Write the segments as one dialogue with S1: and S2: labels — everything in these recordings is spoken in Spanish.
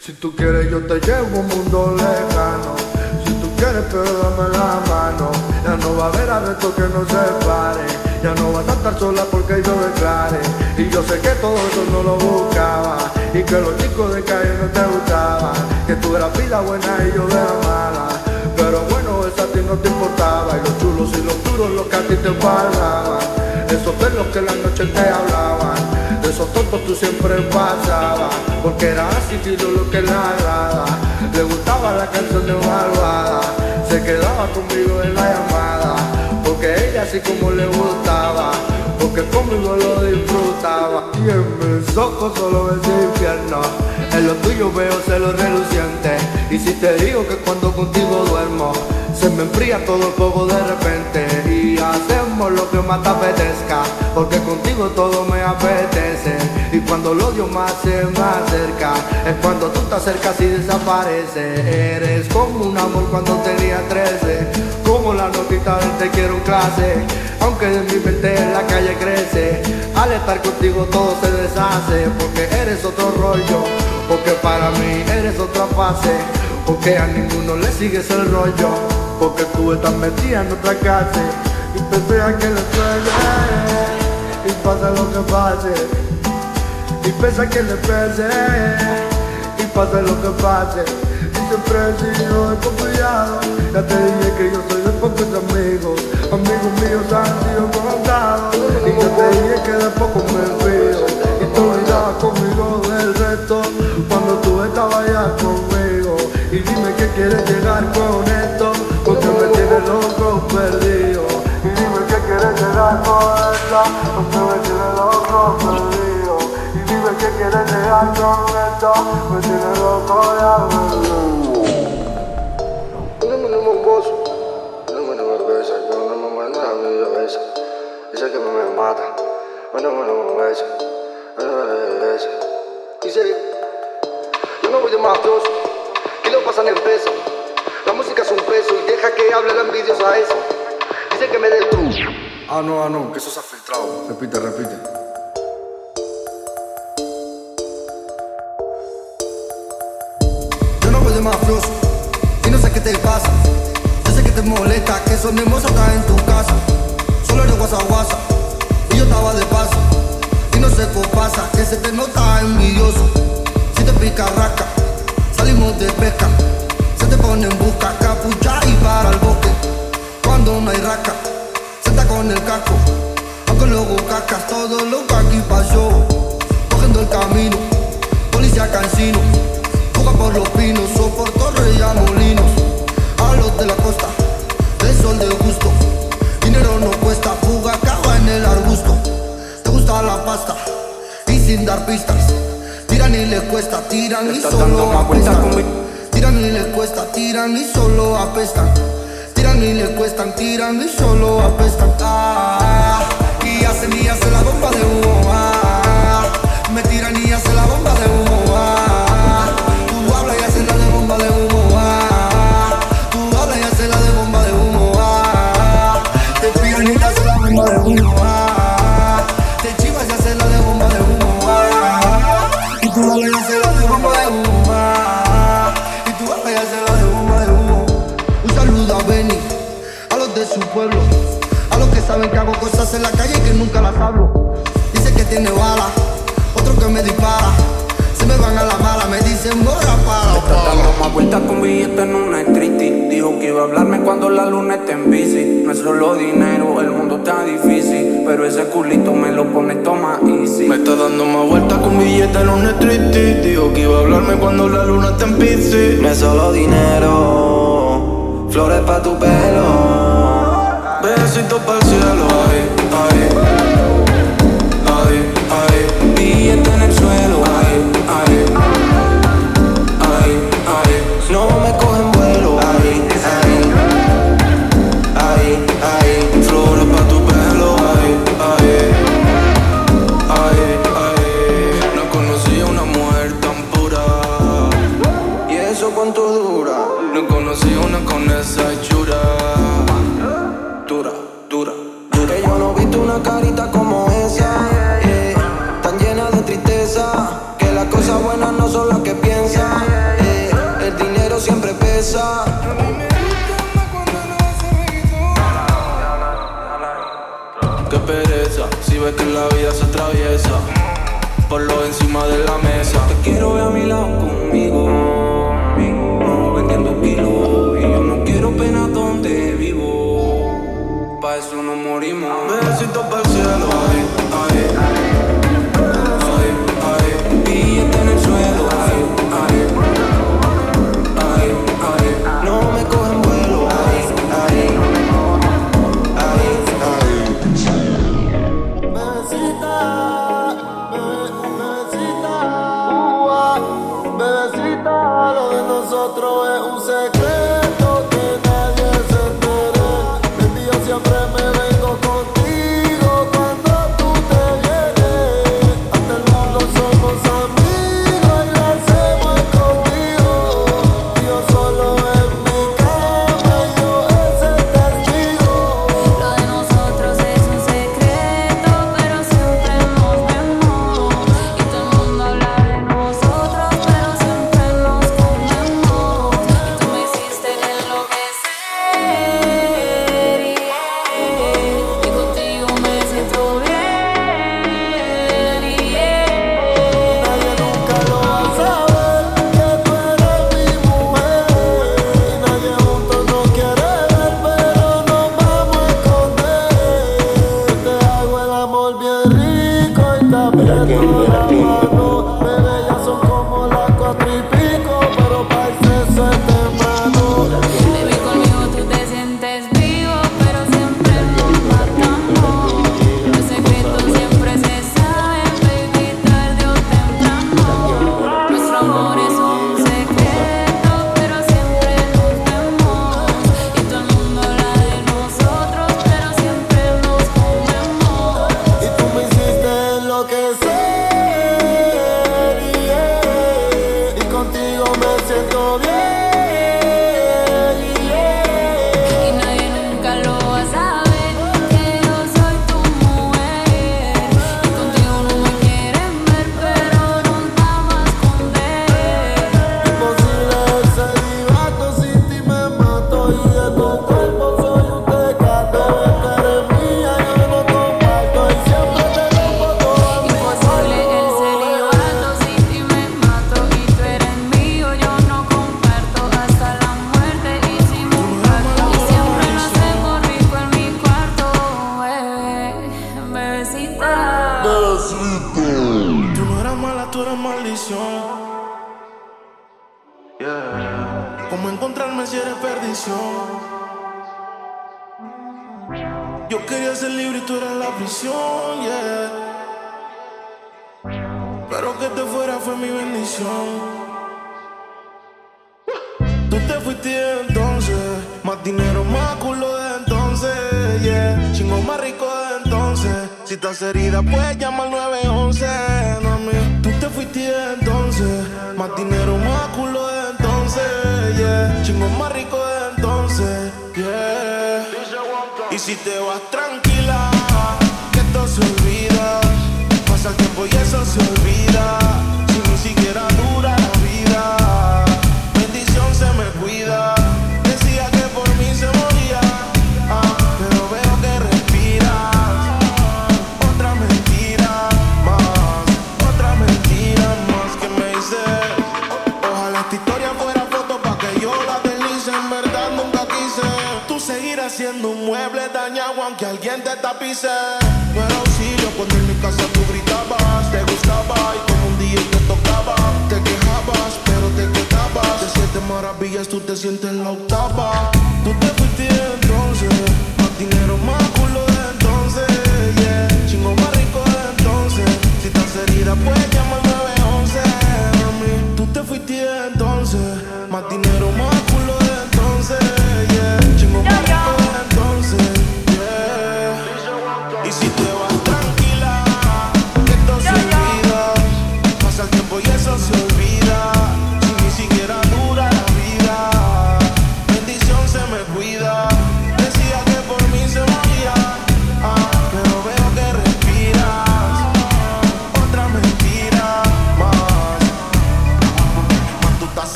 S1: Si tú quieres yo te llevo a un mundo lejano. Si tú quieres pero dame la mano. Ya no va a haber arresto que nos separe Ya no vas a estar sola porque yo declare Y yo sé que todo eso no lo buscaba. Y que los chicos de calle no te gustaban. Que tú eras pila buena y yo era mala. Pero bueno, eso a ti no te importaba. Y los chulos y los duros los que a ti te pagaban Esos de los que en la noche te hablaban. De esos tontos tú siempre pasabas. Porque era así filo lo que le agrada. Le gustaba la canción de Malvada. Se quedaba conmigo en la llamada Porque ella así como le gustaba Porque conmigo lo disfrutaba. Y en mis ojos solo ves infierno En lo tuyo veo celos relucientes. Y si te digo que cuando contigo duermo se me enfría todo el fuego de repente y hacemos lo que más te apetezca, porque contigo todo me apetece. Y cuando el odio más se me acerca, es cuando tú te acercas y desaparece. Eres como un amor cuando tenía 13, como la notita del te quiero en clase. Aunque de mi mente en la calle crece, al estar contigo todo se deshace, porque eres otro rollo, porque para mí eres otra fase. Porque a ninguno le sigues el rollo Porque tú estás metida en otra casa Y pensé a que le suene Y pasa lo que pase. Y pese que le pese Y pasa lo que pase. Y siempre he sido desconfiado. Ya te dije que yo soy de pocos amigos. Amigos míos han sido contados Y ya te dije que de poco me fío. Y tú olvidabas conmigo del resto Cuando tú estabas ya conmigo. Y dime que quieres llegar con esto Porque me tienes loco perdido Y dime que quieres llegar con esto Porque me tienes loco perdido Y dime que quieres llegar con esto Me tienes loco ya perdido
S2: una bomboso, dame una cerveza, yo no me mando a mi cabeza. Dice que me mata, dame una beso, dame beso. Dice, yo no voy de mafioso, que lo pasan en peso. La música es un peso y deja que hable la envidiosa esa. Dice que me destruye.
S1: Ah no, ah no, que eso se ha filtrado Repite, repite
S3: Yo no voy de mafioso y no sé qué te pasa. Yo sé que te molesta que esos mismos acá en tu casa. Solo eres guasa guasa y yo estaba de paso. Y no sé qué pasa, que se te nota envidioso. Si te pica raca, salimos de pesca. Te pone en busca, capucha y para el bosque. Cuando no hay raca, está con el casco. Aunque luego cacas todo lo que aquí pasó. Cogiendo el camino, policía cansino. Fuga por los pinos, soporto molinos. A los de la costa, del sol de gusto. Dinero no cuesta, fuga acaba en el arbusto. Te gusta la pasta y sin dar pistas. Tiran y les cuesta, tiran y solo
S4: conmigo.
S3: Tiran y les cuesta, tiran y solo apestan. Tiran y les cuestan, tiran y solo apestan. Ah, y hacen y hacen la bomba de humo. En la calle que nunca las hablo. Dice que tiene bala, otro que me dispara. Se me van a la mala, me dicen borra para.
S4: Está dando más vueltas con billetes en una street Dijo que iba a hablarme cuando la luna esté en bici No es solo dinero, el mundo está difícil Pero ese culito me lo pone toma easy
S5: Me está dando más vueltas con billetes en un street Dijo que iba a hablarme cuando la luna está en Piscis
S6: No es solo dinero, flores pa' tu pelo.
S5: Besitos para el cielo,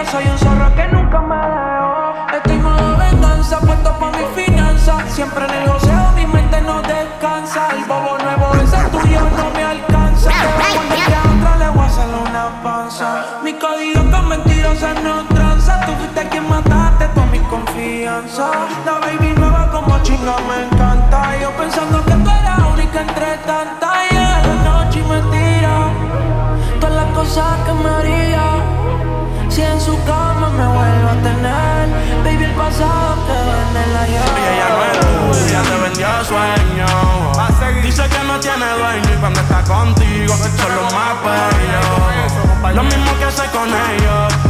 S4: yo
S6: soy un zorro que nunca me dejo. Estoy modo venganza, puesto pa' mi finanza. Siempre en el mi mente no descansa. El bobo nuevo, ese tuyo no me alcanza. Te a otra le voy a hacer una panza. Mi código con mentirosa no tranza. Tú fuiste quien mataste toda mi confianza. La baby nueva como chinga me encanta. Yo pensando que tú eras única entre tantas. Y en la noche y mentira. Todas las cosas que me haría. Si en su cama me vuelvo a tener. Baby, el pasado que en la
S7: Ella ya no es tú, ya te vendió sueño. Dice que no tiene dueño y cuando está contigo son los más bellos. Lo mismo que hace con ellos.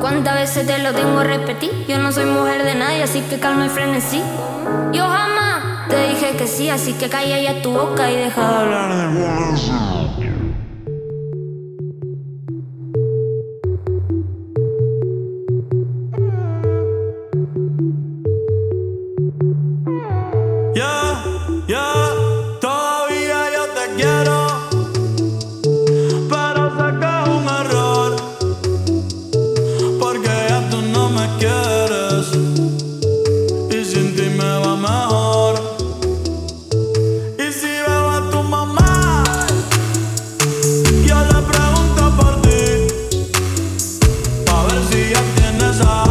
S8: ¿cuántas veces te lo tengo a repetir? Yo no soy mujer de nadie, así que calma y frenesí. Yo jamás te dije que sí, así que calla ya tu boca y deja de hablar de.
S7: Ya tienes a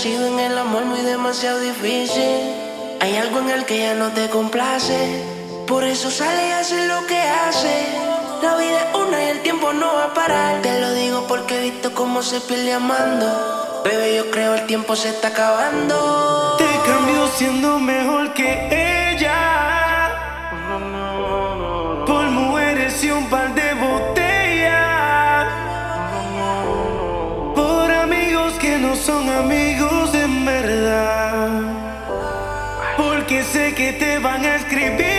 S9: sido en el amor muy demasiado difícil. Hay algo en el que ya no te complace. Por eso sale y hace lo que hace. La vida es una y el tiempo no va a parar. Te lo digo porque he visto cómo se pierde amando. Bebé, yo creo el tiempo se está acabando.
S4: Te cambio siendo mejor que él. van a escribir.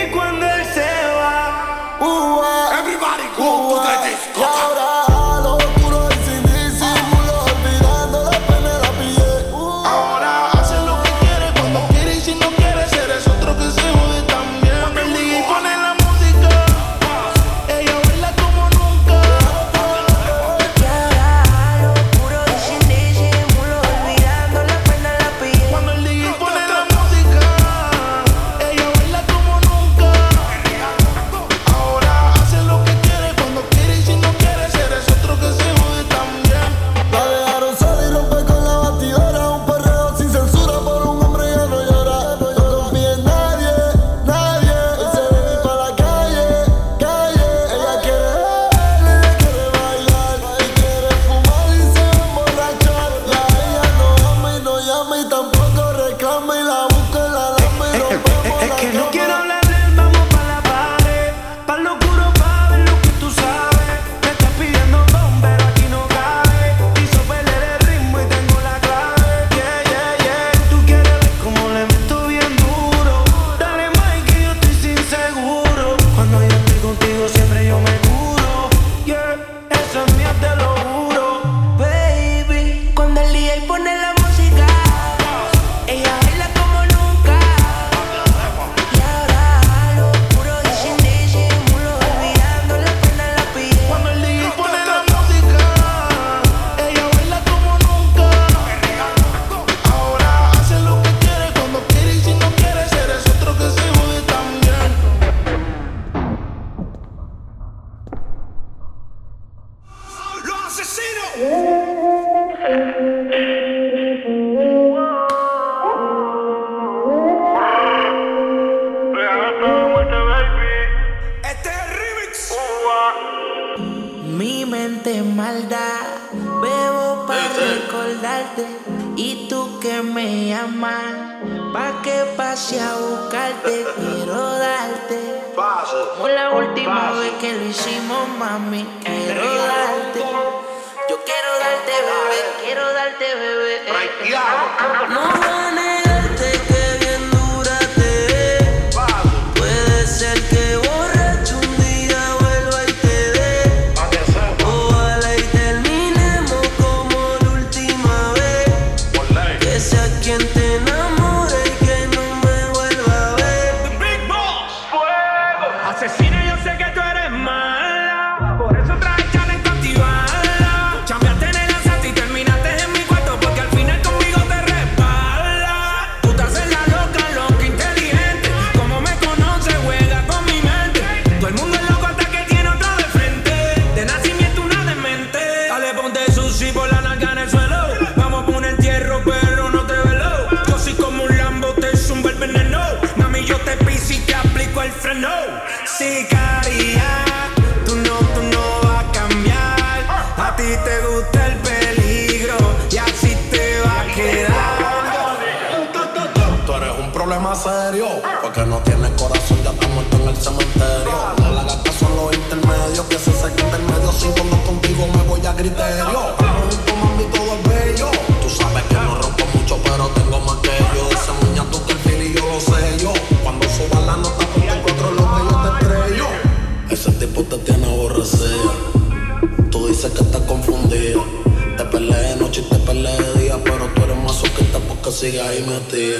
S10: sigas ahí metida.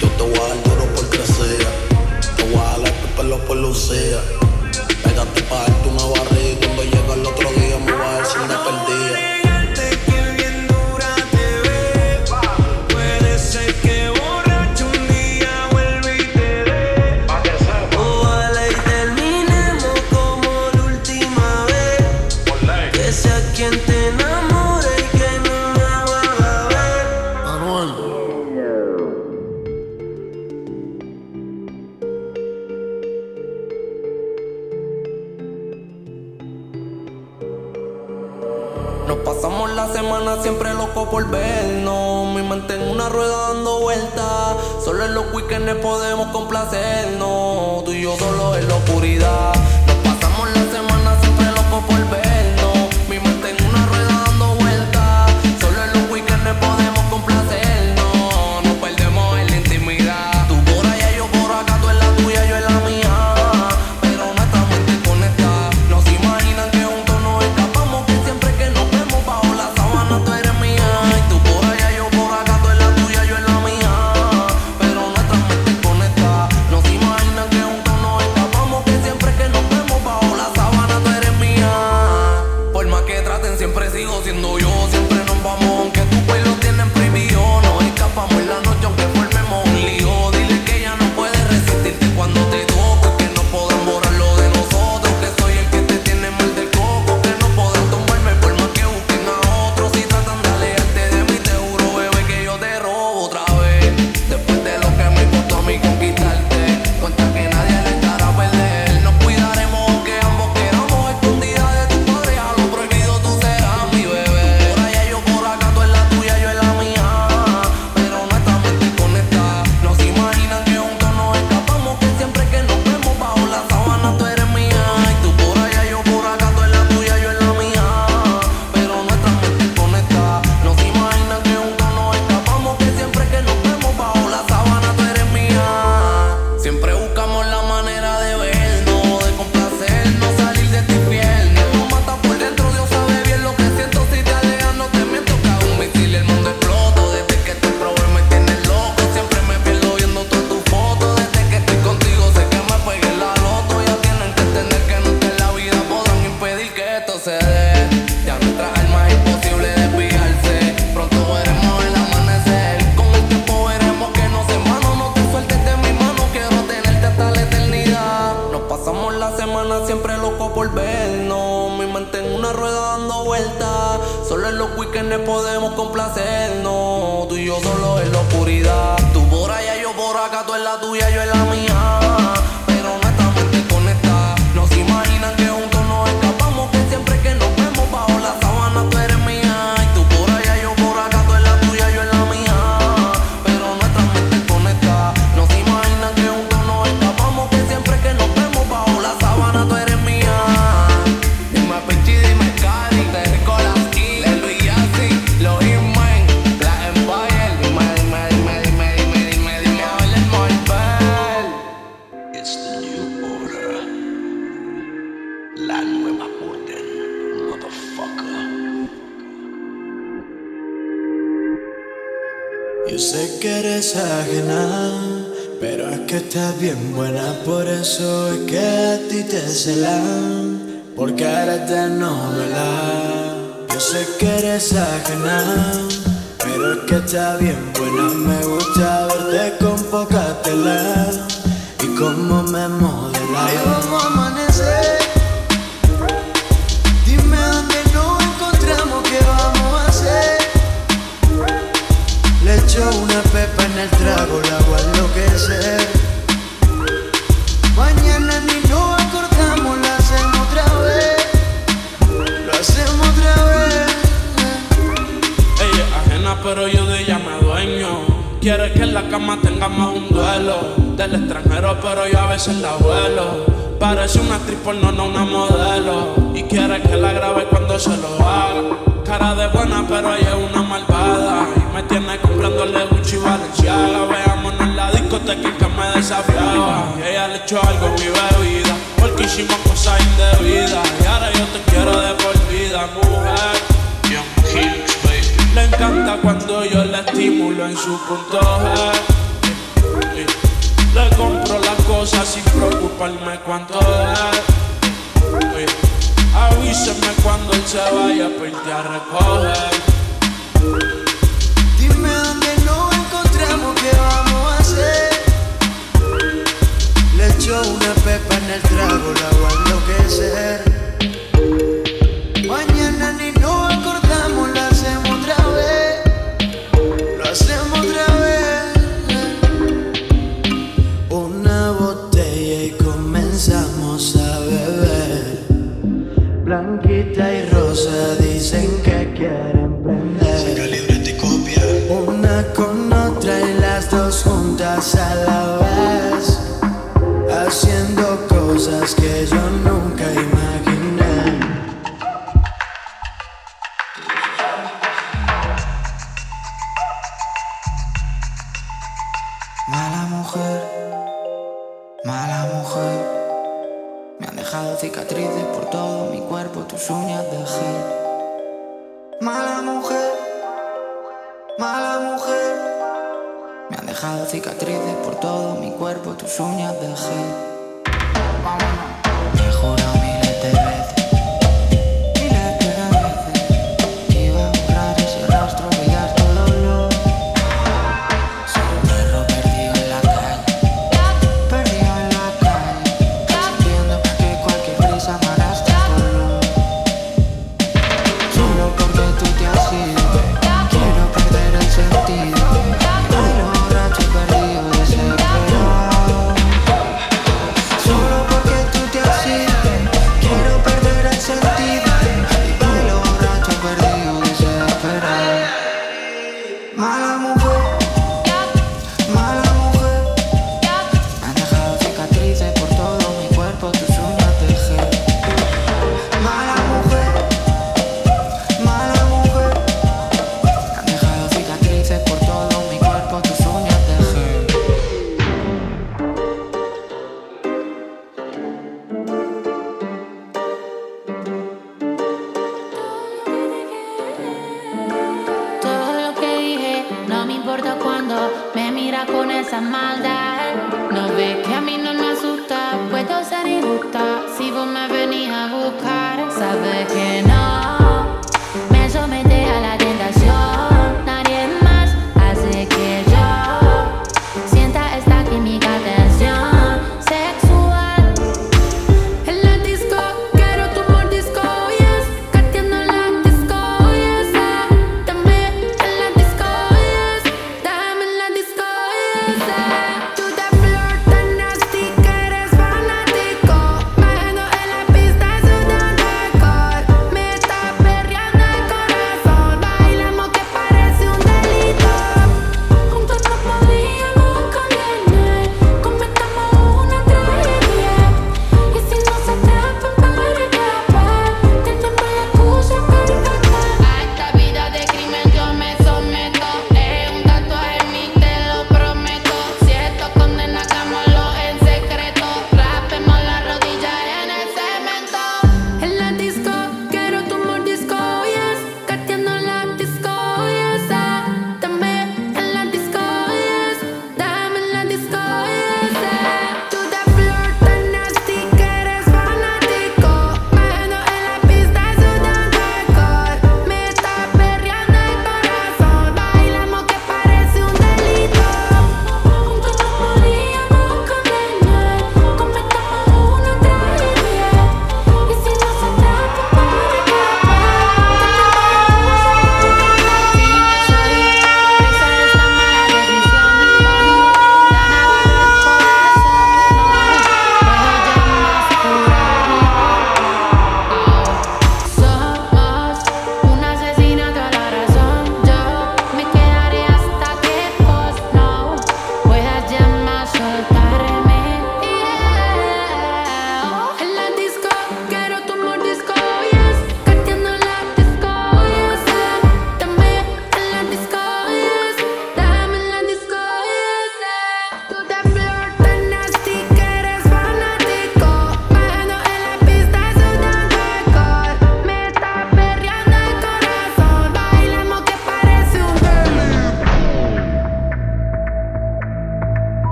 S10: Yo te voy a dar duro por sea. Te voy a jalar tu pelo por lucía. Pégate
S11: para Siempre sigo siendo yo, siempre nos vamos no, ¿verdad? Yo sé que eres
S12: ajena, pero es que está bien buena. Me gusta verte con poca tela y cómo me modela. Ahí vamos a amanecer. Dime dónde nos encontramos, qué vamos a hacer. Le echo una pepa en el trago, la
S7: voy a enloquecer. en la cama tengamos un duelo. Del extranjero, pero yo a veces la vuelo. Parece una actriz porno, no una modelo. Y quiere que la grabe cuando se lo haga. Cara de buena, pero ella es una malvada. Y me tiene comprándole Gucci y Valenciaga. Veámonos en la discoteca que me desafiaba. Y ella le echó algo a mi bebida. Porque hicimos cosas indebidas. Y ahora yo te quiero de por vida, mujer. Young Kings, le encanta cuando yo la estimulo en su punto G. Le compro las cosas sin preocuparme cuánto es. Avísame cuando él se vaya pues irte a recoger.
S12: Dime dónde nos encontramos, qué vamos a hacer. Le echo una pepa en el trago, la voy a enloquecer. Hacemos otra vez una botella y comenzamos a beber. Blanquita y rosa dicen que quieren aprender. Una con otra y las dos juntas a la vez haciendo cosas que yo nunca imaginé.
S13: cicatrices por todo mi cuerpo, tus uñas
S14: dejé.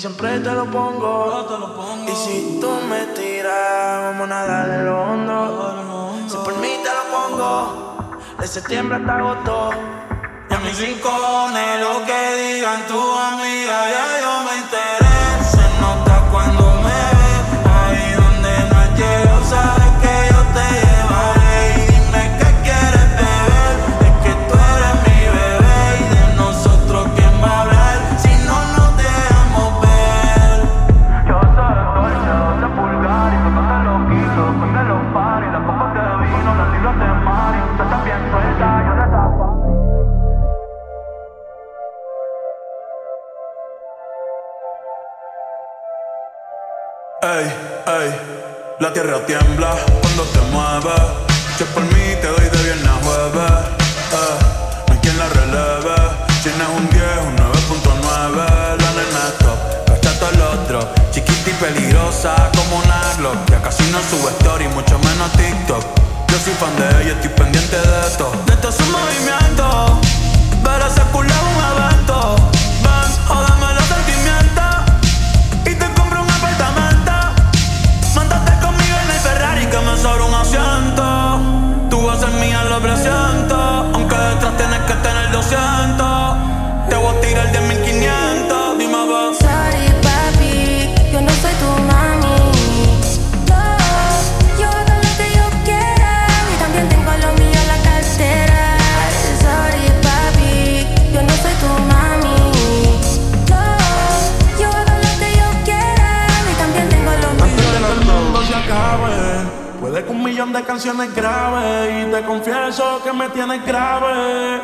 S14: Siempre te lo pongo. Y si tú me tiras, vamos a nadar en
S5: lo
S14: hondo. Si por mí te lo pongo. De septiembre hasta agosto.
S5: Y a mis rincones, lo que digan tu amiga, ya tierra tiembla cuando te mueves. Es por mí te doy de viernes a jueves. Eh, no hay quien la releve. Si no es un 10, un 9.9. La nena es top, cachate el otro. Chiquita y peligrosa como una Glock. Ya casi no sube story, mucho menos TikTok. Yo soy fan de ella, estoy pendiente de esto. De todo su movimiento. Pero ese culo es
S7: millón de canciones grabe. Y te confieso que me tienes grave.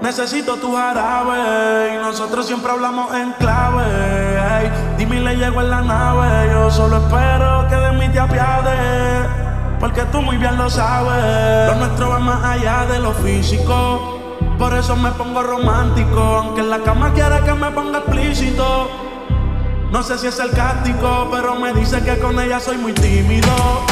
S7: Necesito tu jarabe. Y nosotros siempre hablamos en clave. Dime le llego en la nave. Yo solo espero que de mí te apiades. Porque tú muy bien lo sabes. Lo nuestro va más allá de lo físico. Por eso me pongo romántico. Aunque en la cama quiere que me ponga explícito. No sé si es sarcástico, pero me dice que con ella soy muy tímido.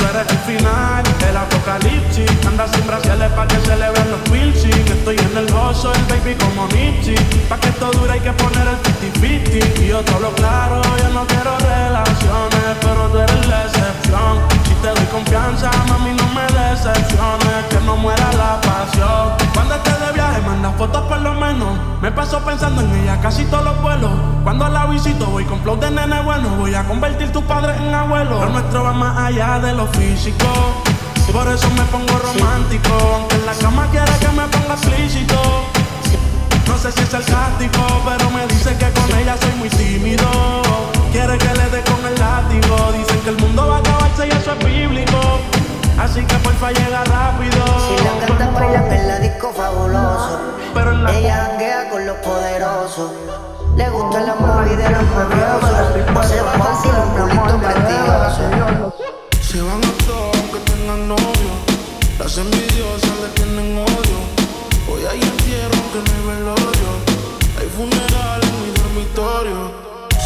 S7: Tú eres el final, el apocalipsis. Anda sin braciales pa' que se le vean los piercing. Estoy en el gozo, el baby como Nietzsche. Pa' que esto dure hay que poner el 50-50. Y yo te hablo claro, yo no quiero relaciones, pero tú eres la excepción. Te doy confianza, mami, no me decepciones. Que no muera la pasión. Cuando estés de viaje, manda fotos por lo menos. Me paso pensando en ella casi todos los vuelos. Cuando la visito voy con flow de nene bueno. Voy a convertir tu padre en abuelo. Lo nuestro va más allá de lo físico. Por eso me pongo romántico. Aunque en la cama quiere que me ponga explícito. No sé si es sarcástico, pero me dice que con ella soy muy tímido. Quiere que le dé con el látigo. Dicen que el mundo va a acabarse y eso es bíblico. Así que porfa llega rápido.
S12: Si la canta bailan en la disco fabuloso. Ella janguea con los poderosos. Le gusta la movie de los mafiosos. No se va fácil un culito prestigioso.
S15: Se van a todos aunque tengan novio. Las envidiosas le tienen odio. Hoy hay entierro aunque no hay velorio. Hay funeral en mi dormitorio.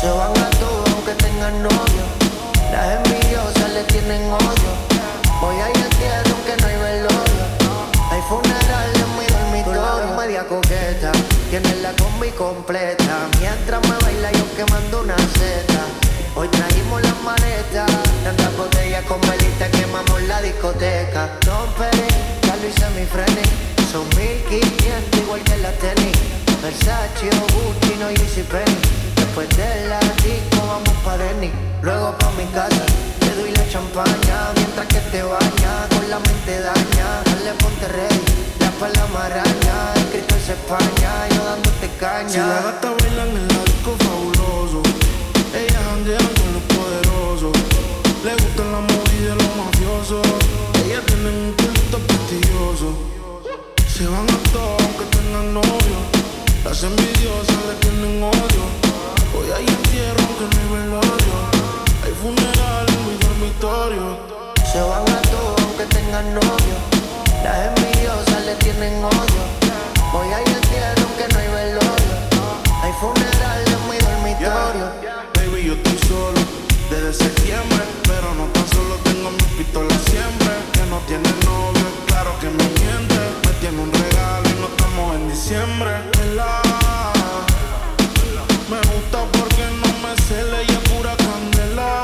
S12: Se van a todos aunque tengan novio. Las envidiosas le tienen odio. Hoy hay entierro aunque no hay velorio. Hay funeral en mi dormitorio. media coqueta. Tiene la combi completa. Mientras me baila yo quemando una seta. Hoy trajimos las maletas. Tantas botellas con velita quemamos la discoteca. Don Pérez, ya lo hice mi frenes. Son 1500 igual que la tenis. Versace o Gucci, no Yeezy Penny. Después de la disco vamos pa' Denny. Luego pa' mi casa, te doy la champaña. Mientras que te baña, con la mente daña. Dale ponte ready, la la maraña. El Cristo es España, yo dándote caña.
S15: Si la gata bailan en el disco fabuloso. Ellas janguean con los poderosos. Le gustan la movie de los mafiosos. Ellas tienen un culto prestigioso. Se van a todos aunque tengan novio. Las envidiosas le tienen odio. Hoy hay entierro aunque no hay velorio. Hay funeral en mi dormitorio.
S12: Se van a todos aunque tengan novio. Las envidiosas le tienen odio. Hoy hay entierro aunque no hay velorio. Hay funeral en mi dormitorio.
S15: Baby, yo estoy solo desde septiembre. Pero no tan solo tengo mi pistola siempre. Que no tiene novio, claro que me miente. Me tiene un regalo y no estamos en diciembre. ¿verdad? Me gusta porque no me cele y es pura candela.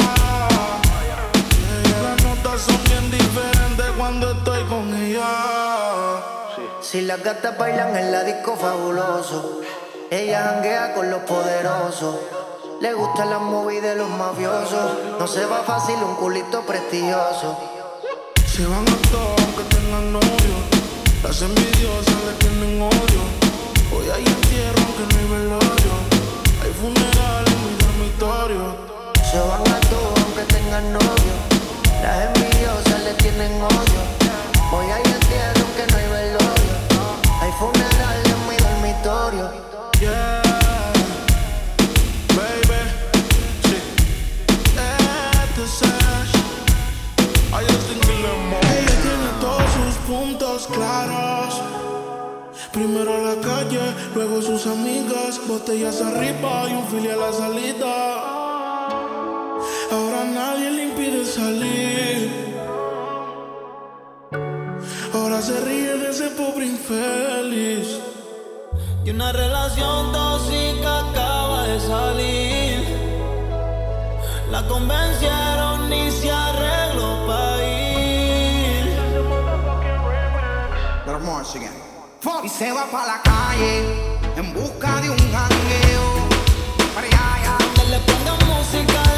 S15: Las notas son bien diferentes cuando estoy con ella.
S12: Si las gatas bailan en la disco fabuloso. Ella janguea con los poderosos. Le gusta la movie de los mafiosos. No se va fácil un culito prestigioso.
S15: Se van a todos aunque tengan novio. Las envidiosas le tienen odio. Hoy hay entierro aunque no hay velorio. Hay funeral en mi dormitorio.
S12: Se van a todos aunque tengan novio. Las envidiosas le tienen odio. Hoy hay
S15: luego sus amigas, botellas arriba y un filial a la salida. Ahora nadie le impide salir. Ahora se ríe de ese pobre infeliz.
S14: Y una relación tóxica acaba de salir. La convencieron y se
S3: Y se va pa' la calle en busca de un jangueo. Para allá,
S14: le pongan
S16: música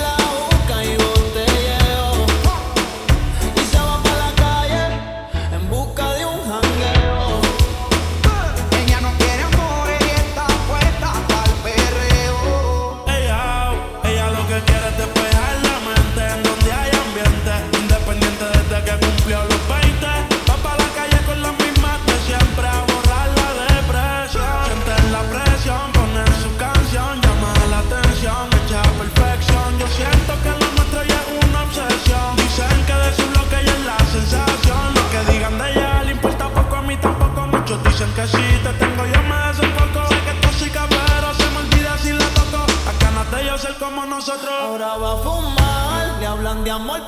S17: de
S12: amor,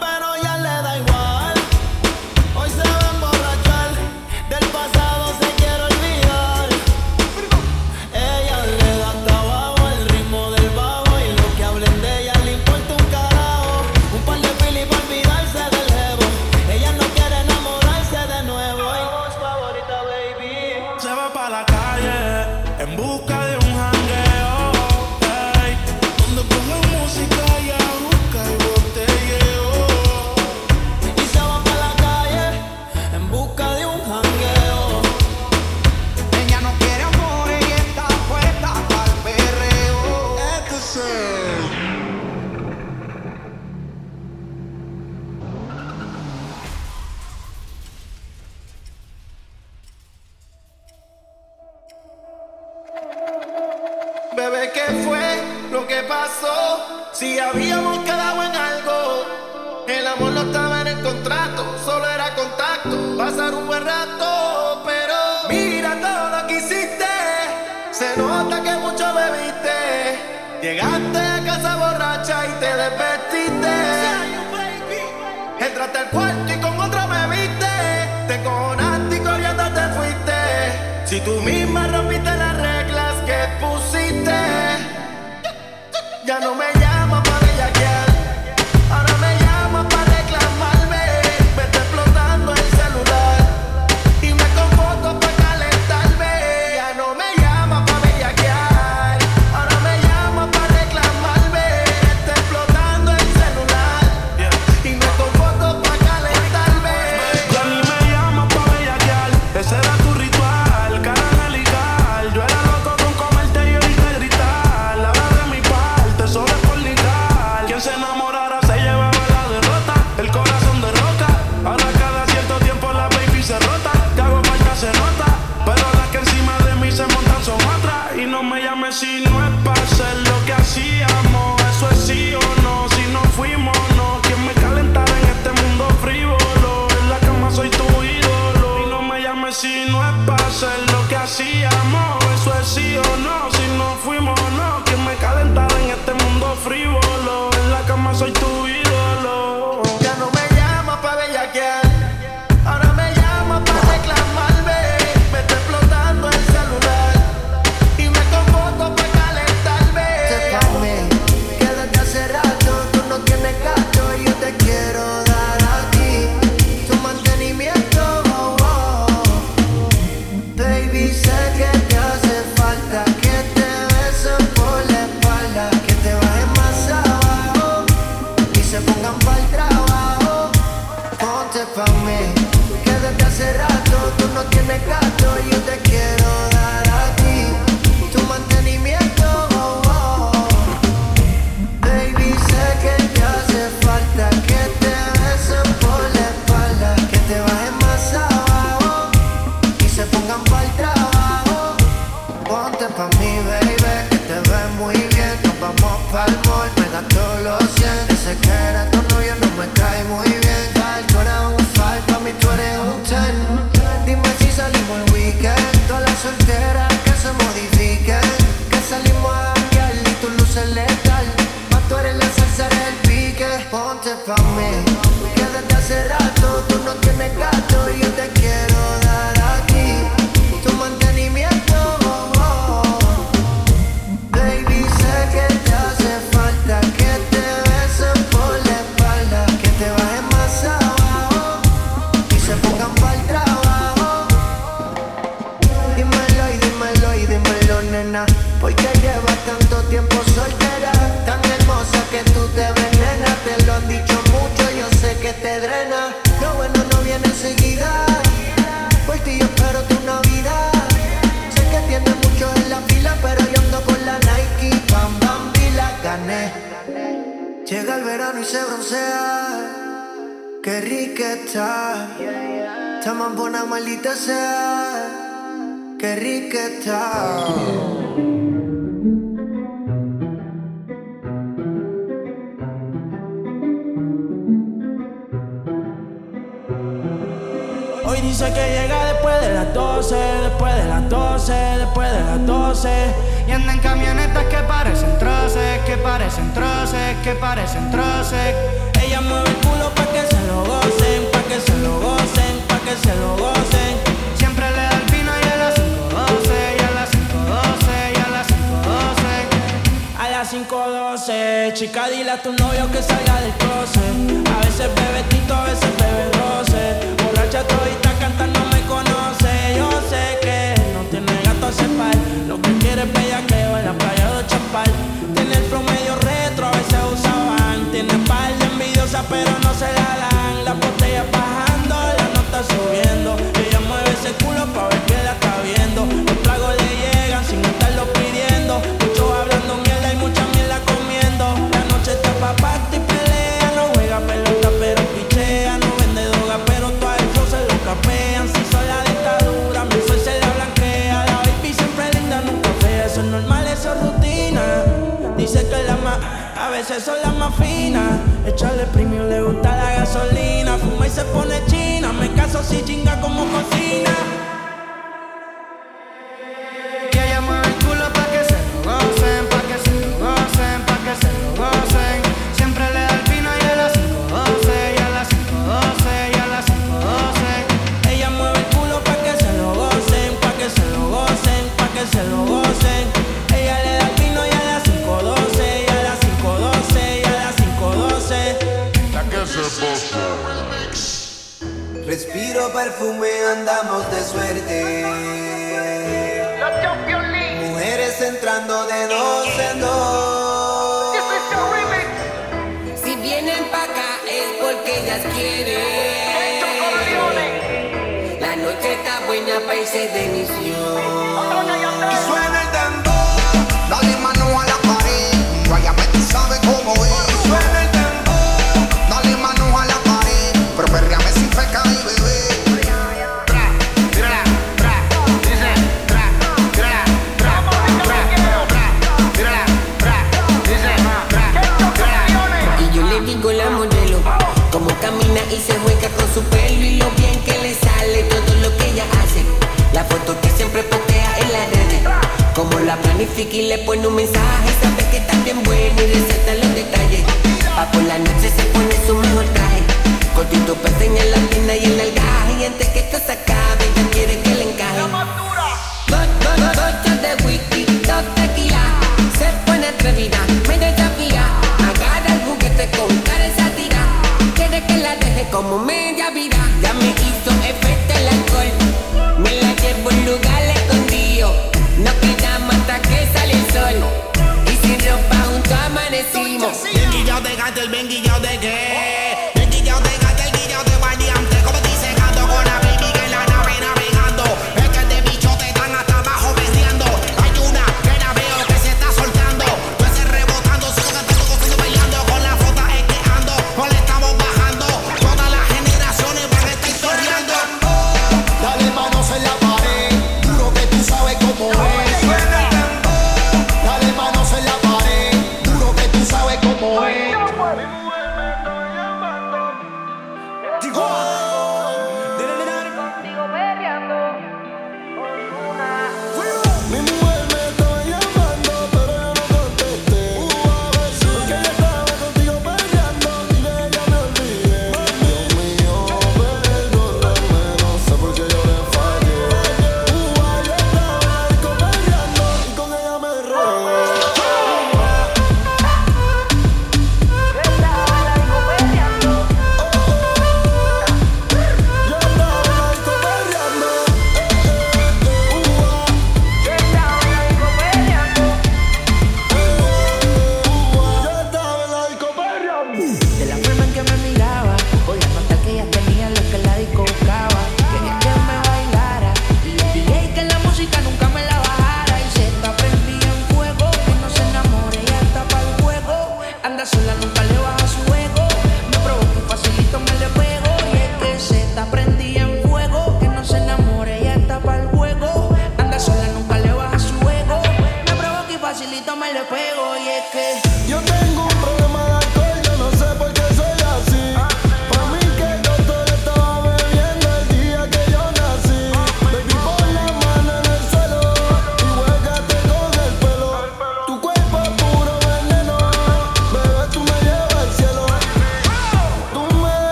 S18: Respiro perfume, andamos de suerte. Mujeres entrando de dos en dos.
S19: Si vienen para acá es porque ellas quieren. La noche está buena para irse de misión.
S3: Y suena
S19: Foto que siempre postea en la red. Como la planifica y le pone un mensaje. Sabe que está bien buena y receta los detalles. Pa' por la noche se pone su mejor traje. Cortito para enseñar la tienda y el alga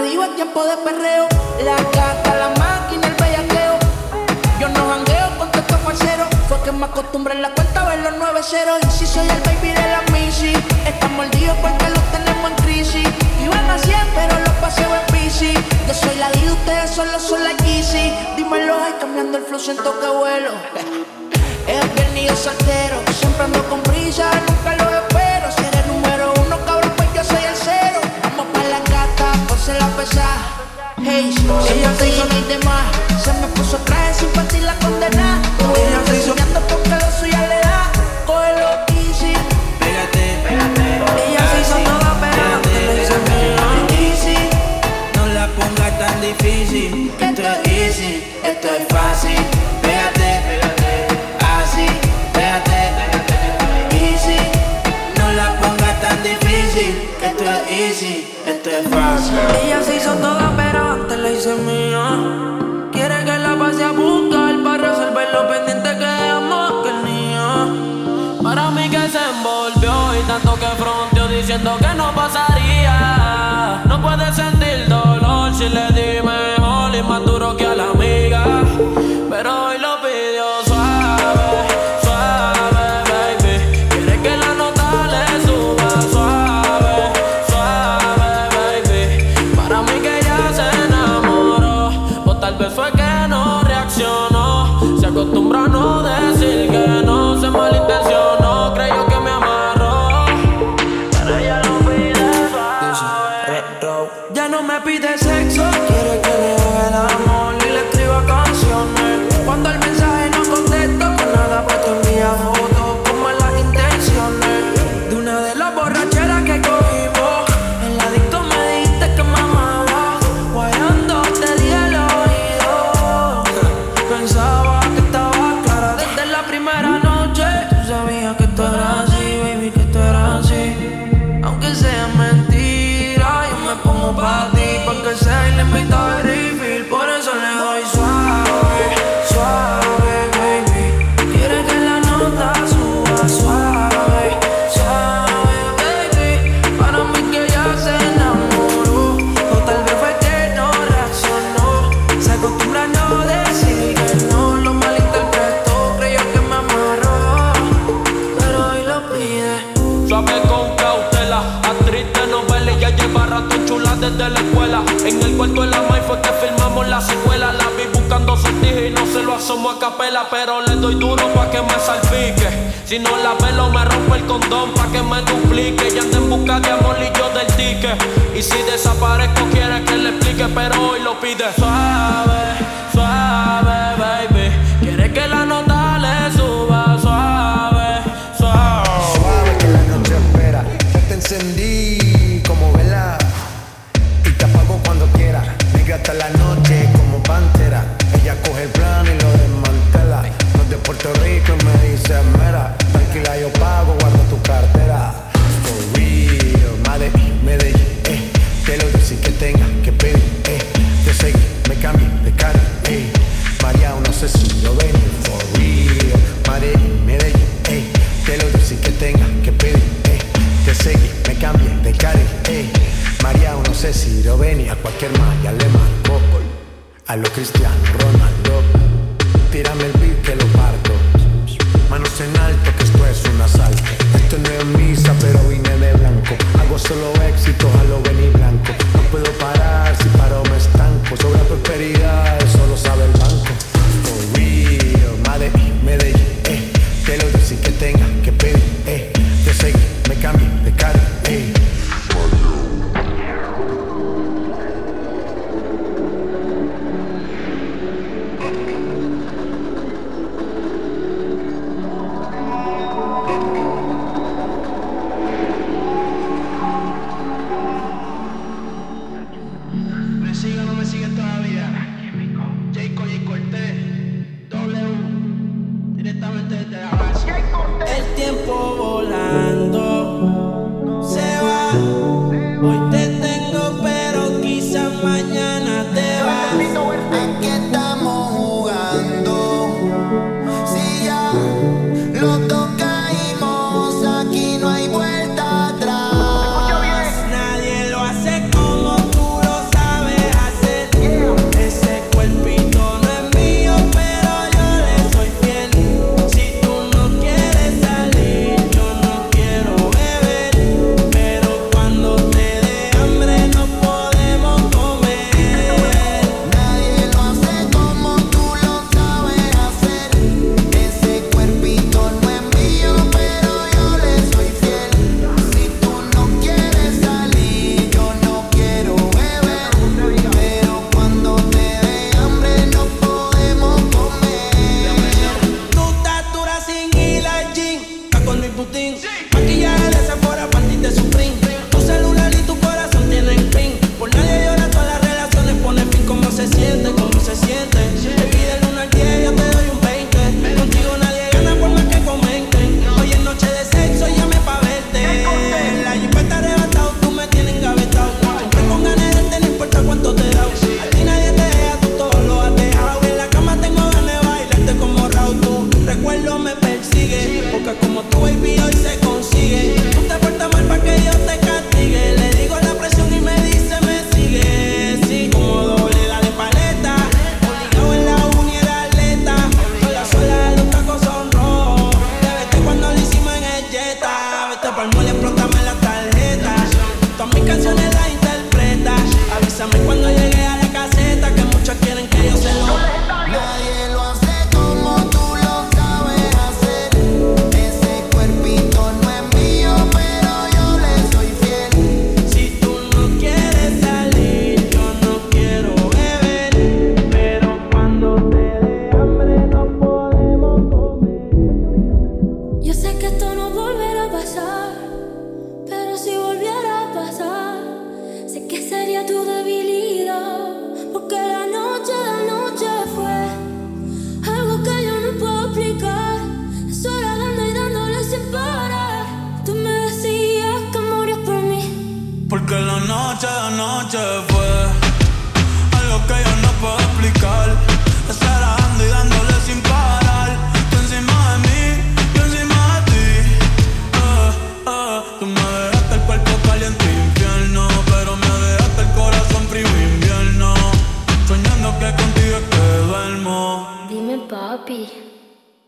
S19: me
S6: dijo en tiempo de perreo, la gata, la máquina, el bellaqueo. Yo no jangueo con texto falsero, fue que me acostumbré en la cuenta a ver los 9-0. Y si soy el baby de la Missy, están mordidos porque los tenemos en crisis. Iban a 100, pero los paseo en bici. Yo soy la D, ustedes solo son la Yeezy. Dímelo, ahí cambiando el flow, siento que vuelo. es bien y yo soltero, siempre ando con brisa, nunca la pesa. Hey, se hizo ni demás. Se me puso traje sin partir la condena. Se porque lo suyo le
S7: tanto que fronteo diciendo que no pasaría. No puede sentir dolor si le di mejor y más duro que a la mía. pero le doy duro pa' que me salpique. Si no la velo, me rompo el condón pa' que me duplique. Ya ando en busca de amor y yo del ticket. Y si desaparezco, quiere que le explique, pero hoy lo pide suave.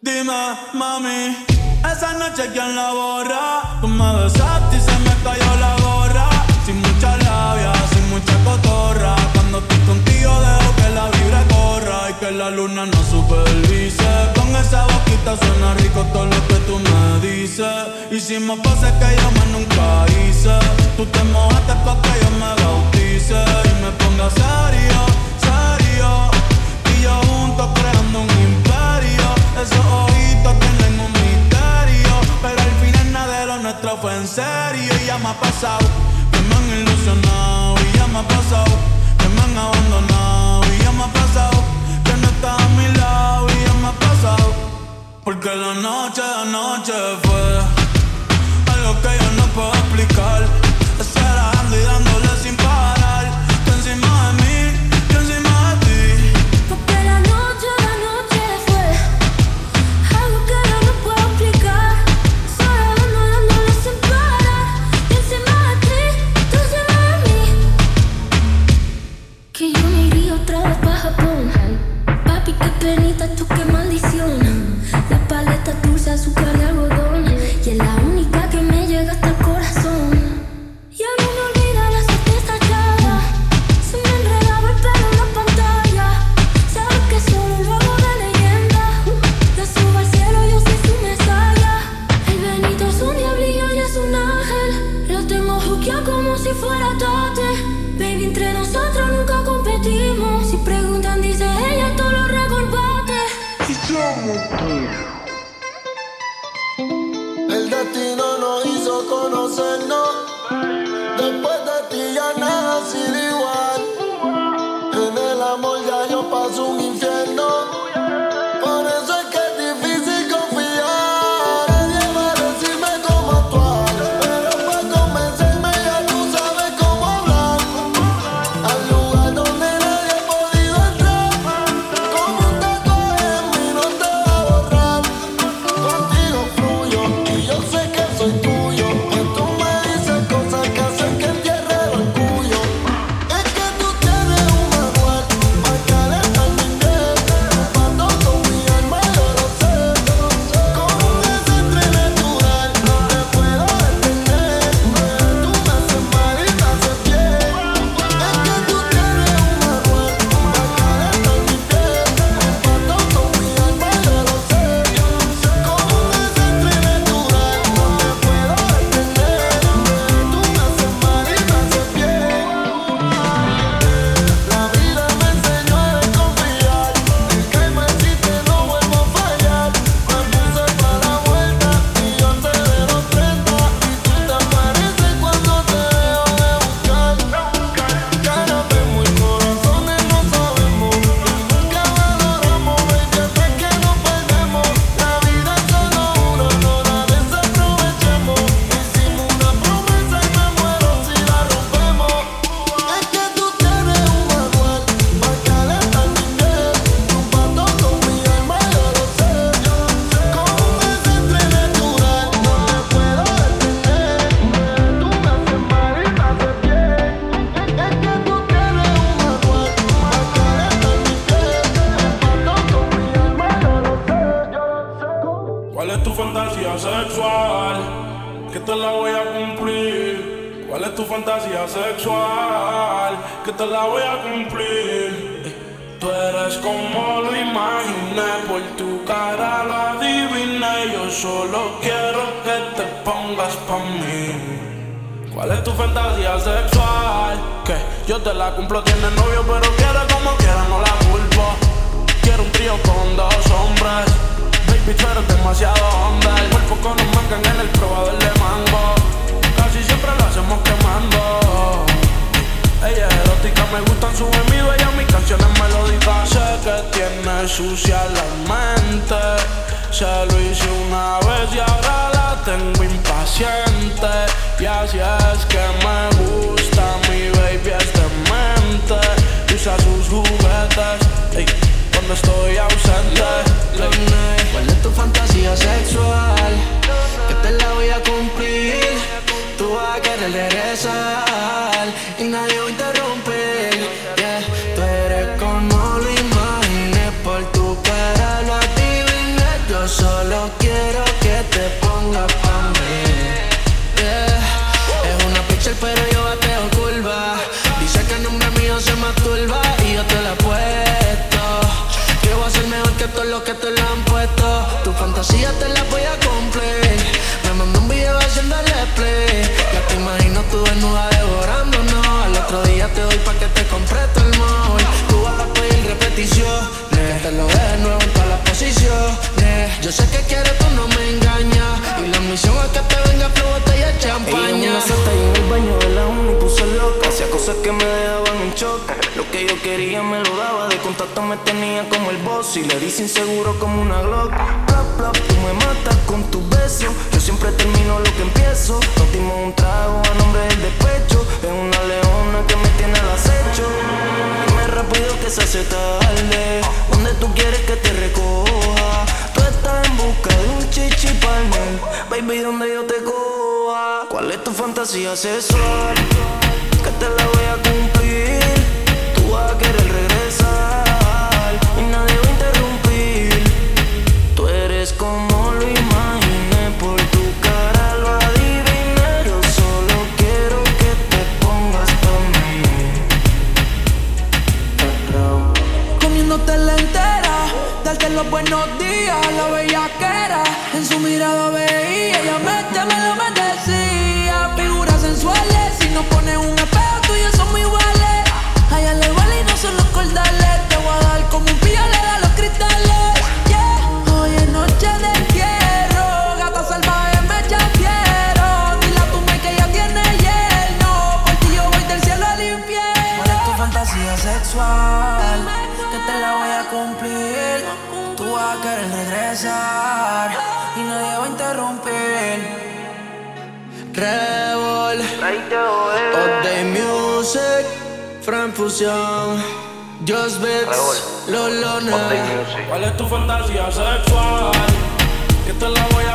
S8: Dime,
S5: mami, esa noche quién la borra. Tú me besaste y se me cayó la gorra. Sin mucha labia, sin mucha cotorra. Cuando estoy contigo dejo que la vibra corra y que la luna no supervise. Con esa boquita suena rico todo lo que tú me dices. Hicimos cosas que yo más nunca hice. Tú te mojaste pa' que yo me bautice y me ponga serio, serio. Y yo juntos creando un esos ojitos tienen un misterio. Pero al final nada de lo nuestro fue en serio. Y ya me ha pasado que me han ilusionado. Y ya me ha pasado que me han abandonado. Y ya me ha pasado que no estás a mi lado. Y ya me ha pasado porque la noche de noche fue algo que yo no puedo explicar. Estar dando y dándole sin parar.
S20: Que encima de
S21: mí que
S11: regresar. Y nadie me
S6: tenía como el boss y le di sin seguro como una Glock. Plop, plop, tú me matas con tus besos. Yo siempre termino lo que empiezo. Nos dimos un trago a nombre del despecho. Es una leona que me tiene al acecho. Dime rápido que se hace tarde. Donde tú quieres que te recoja. Tú estás en busca de un chichipalme. Baby, donde yo te coja. ¿Cuál es tu fantasía sexual? Que te la voy a cumplir. Tú vas a
S11: we're not ilusión. Just Beats, Lolona.
S9: ¿Cuál es tu fantasía sexual? Que te la voy a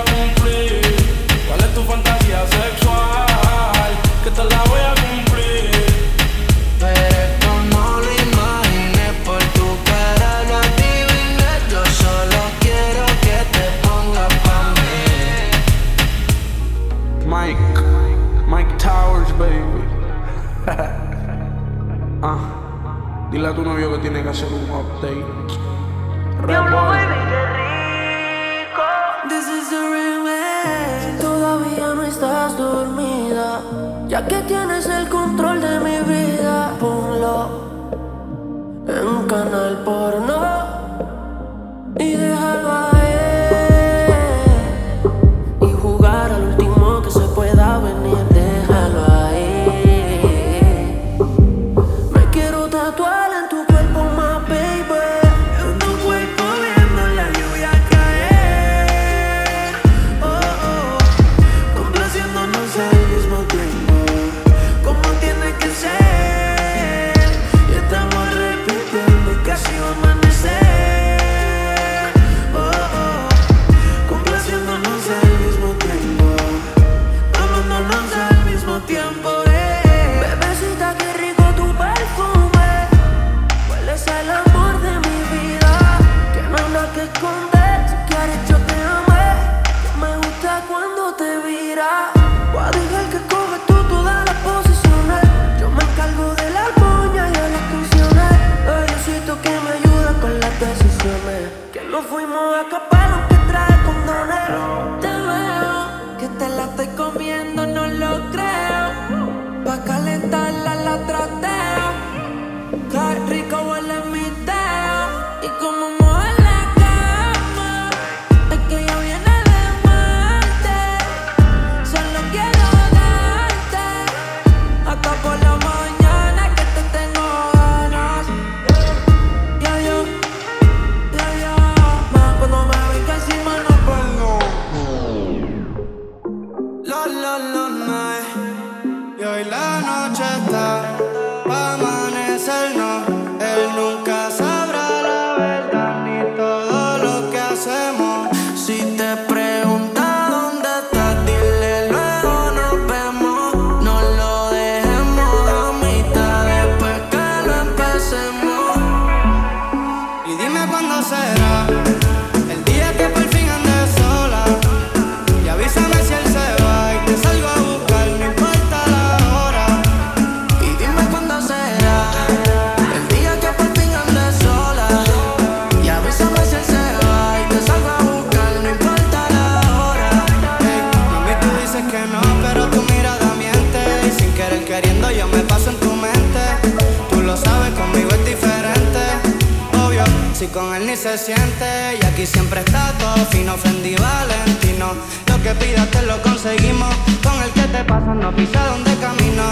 S22: con
S23: él ni se siente. Y aquí siempre está todo fino, Fendi Valentino. Lo que pidas te lo conseguimos. Con el que te pasa no pisa donde camino.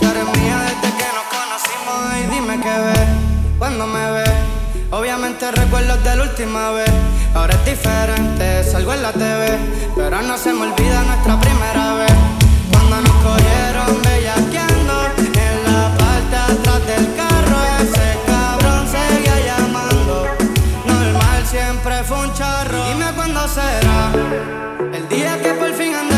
S23: Tú eres mía desde que nos conocimos. Y dime qué ves cuando me ves. Obviamente recuerdos de la última vez. Ahora es diferente, salgo en la TV. Pero no se me olvida nuestra primera vez. Cuando nos cogieron bellaqueando en la parte atrás del carro. Dime cuándo será el día que por fin andamos.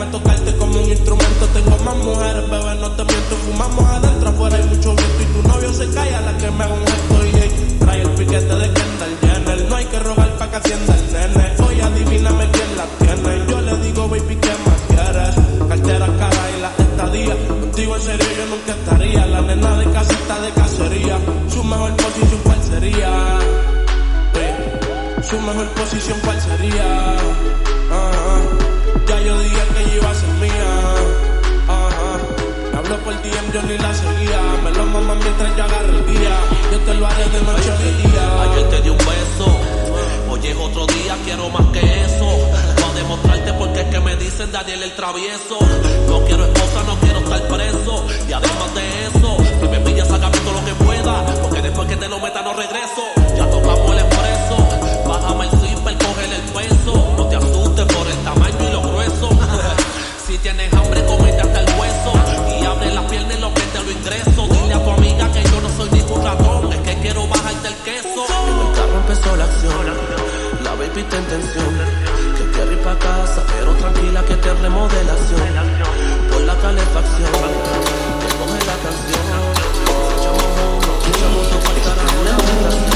S23: Déjame tocarte como un instrumento. Tengo más mujeres, bebé, no
S11: te miento. Fumamos adentro, afuera hay mucho viento. Y tu novio se calla, la
S24: que me hago un gesto. Y hey, trae el piquete de Kendall Jenner. No hay que rogar pa' que hacienda el nene.
S14: Hoy adivíname quién la tiene. Yo le digo, baby, ¿qué más quieres? Cartera cara y la estadía. Contigo en serio yo nunca estaría. La nena de casita de cacería. Su mejor posición, ¿cuál sería? Hey, su mejor posición, ¿cuál sería?
S25: Ayer te di un beso, hoy es otro día, quiero más que eso. Voy a demostrarte porque es que me dicen Daniel el travieso. No quiero esposa, no quiero estar preso. Y además de eso, si me pillas, sácame todo lo que pueda. Porque después que te lo meta, no regreso. Ya tocamos el expreso, En
S14: tensión. Que quiere ir pa' casa, pero tranquila que te remodelación. Por la calefacción. Que coge la canción. Echamos uno, echamos dos carajo la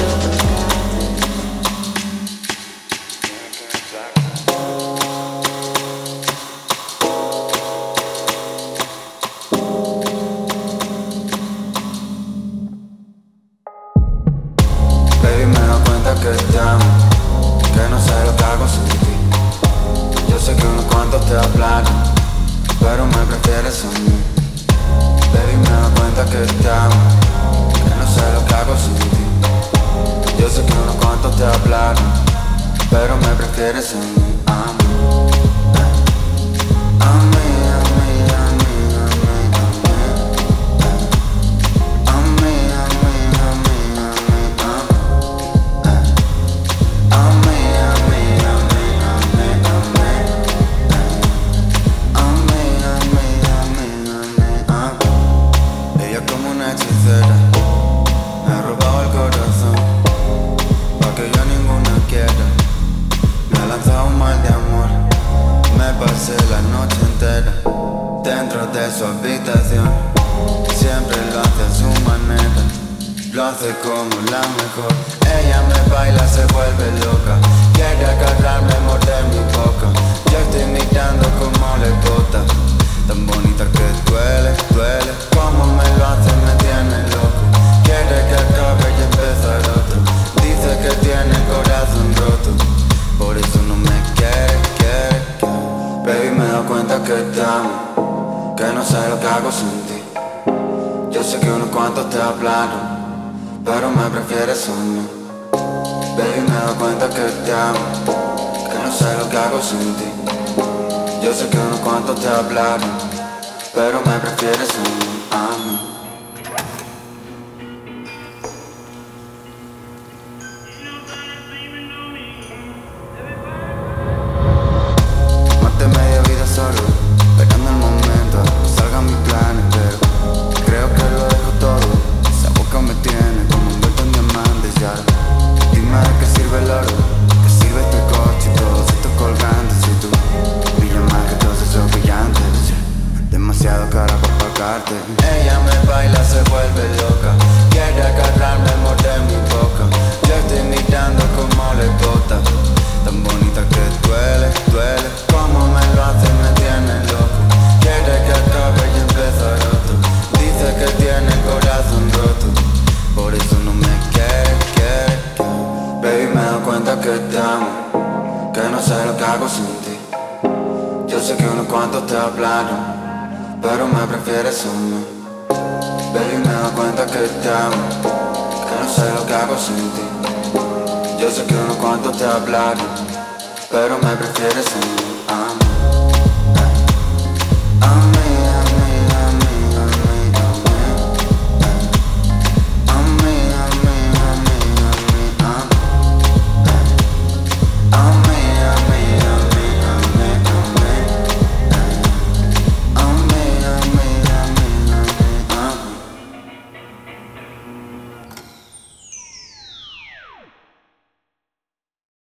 S26: pasé la noche entera dentro de su habitación. Siempre lo hace a su manera. Lo hace como la mejor. Ella me baila, se vuelve loca. Quiere agarrarme, morder mi boca. Yo estoy mirando como le bota. Tan bonita que duele, duele. Como me lo hace, me tiene loco. Quiere que acabe y empezar otro. Dice que tiene el corazón roto. Por eso no me quiere. Baby, me doy cuenta que te amo. Que no sé lo que hago sin ti. Yo sé que unos cuantos te hablaron, pero me prefieres a mí. Baby, me doy cuenta que te amo, que no sé lo que hago sin ti. Yo sé que unos cuantos te hablaron, pero me prefieres a mí. A mí.